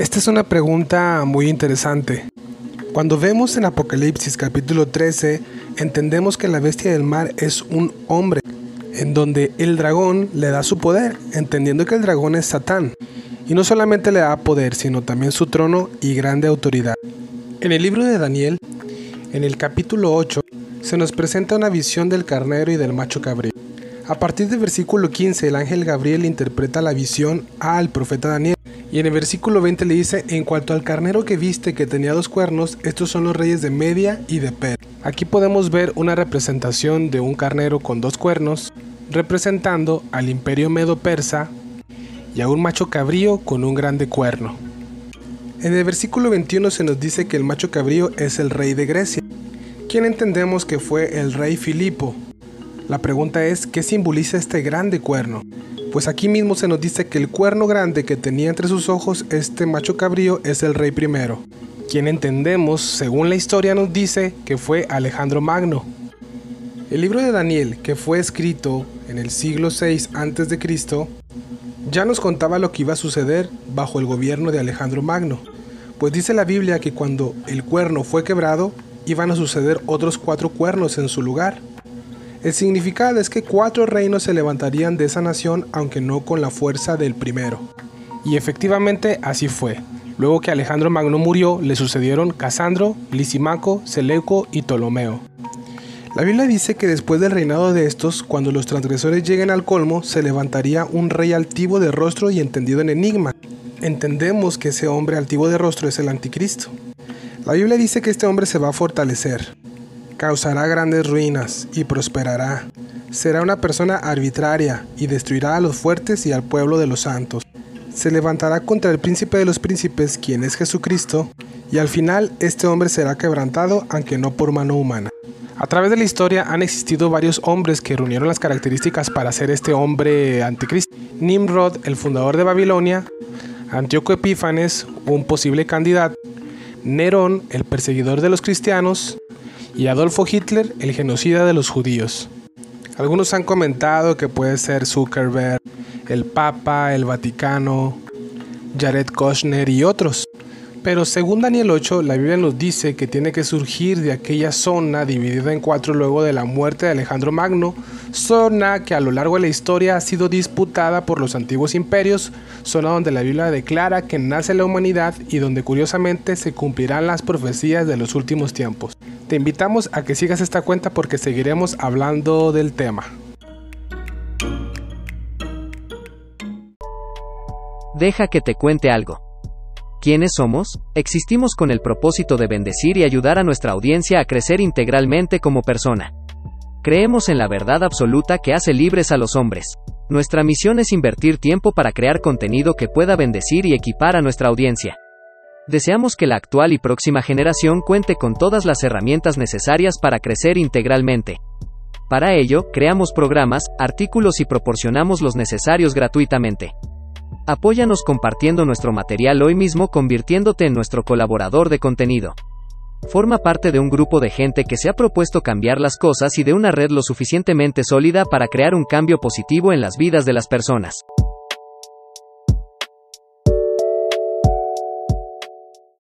Esta es una pregunta muy interesante. Cuando vemos en Apocalipsis capítulo 13, entendemos que la bestia del mar es un hombre, en donde el dragón le da su poder, entendiendo que el dragón es Satán. Y no solamente le da poder, sino también su trono y grande autoridad. En el libro de Daniel, en el capítulo 8, se nos presenta una visión del carnero y del macho cabrío. A partir del versículo 15, el ángel Gabriel interpreta la visión al profeta Daniel. Y en el versículo 20 le dice, en cuanto al carnero que viste que tenía dos cuernos, estos son los reyes de Media y de Per. Aquí podemos ver una representación de un carnero con dos cuernos, representando al imperio medo-persa y a un macho cabrío con un grande cuerno. En el versículo 21 se nos dice que el macho cabrío es el rey de Grecia, quien entendemos que fue el rey Filipo. La pregunta es, ¿qué simboliza este grande cuerno? Pues aquí mismo se nos dice que el cuerno grande que tenía entre sus ojos este macho cabrío es el rey primero, quien entendemos, según la historia nos dice, que fue Alejandro Magno. El libro de Daniel, que fue escrito en el siglo VI a.C., ya nos contaba lo que iba a suceder bajo el gobierno de Alejandro Magno, pues dice la Biblia que cuando el cuerno fue quebrado, iban a suceder otros cuatro cuernos en su lugar. El significado es que cuatro reinos se levantarían de esa nación aunque no con la fuerza del primero. Y efectivamente así fue. Luego que Alejandro Magno murió, le sucedieron Casandro, Lisimaco, Seleuco y Ptolomeo. La Biblia dice que después del reinado de estos, cuando los transgresores lleguen al colmo, se levantaría un rey altivo de rostro y entendido en enigma. Entendemos que ese hombre altivo de rostro es el anticristo. La Biblia dice que este hombre se va a fortalecer, causará grandes ruinas y prosperará. Será una persona arbitraria y destruirá a los fuertes y al pueblo de los santos. Se levantará contra el príncipe de los príncipes, quien es Jesucristo, y al final este hombre será quebrantado, aunque no por mano humana. A través de la historia han existido varios hombres que reunieron las características para ser este hombre anticristo. Nimrod, el fundador de Babilonia, Antíoco Epífanes, un posible candidato, Nerón, el perseguidor de los cristianos, y Adolfo Hitler, el genocida de los judíos. Algunos han comentado que puede ser Zuckerberg, el Papa, el Vaticano, Jared Kushner y otros. Pero según Daniel 8, la Biblia nos dice que tiene que surgir de aquella zona dividida en cuatro luego de la muerte de Alejandro Magno, zona que a lo largo de la historia ha sido disputada por los antiguos imperios, zona donde la Biblia declara que nace la humanidad y donde curiosamente se cumplirán las profecías de los últimos tiempos. Te invitamos a que sigas esta cuenta porque seguiremos hablando del tema. Deja que te cuente algo. ¿Quiénes somos? Existimos con el propósito de bendecir y ayudar a nuestra audiencia a crecer integralmente como persona. Creemos en la verdad absoluta que hace libres a los hombres. Nuestra misión es invertir tiempo para crear contenido que pueda bendecir y equipar a nuestra audiencia. Deseamos que la actual y próxima generación cuente con todas las herramientas necesarias para crecer integralmente. Para ello, creamos programas, artículos y proporcionamos los necesarios gratuitamente. Apóyanos compartiendo nuestro material hoy mismo convirtiéndote en nuestro colaborador de contenido. Forma parte de un grupo de gente que se ha propuesto cambiar las cosas y de una red lo suficientemente sólida para crear un cambio positivo en las vidas de las personas.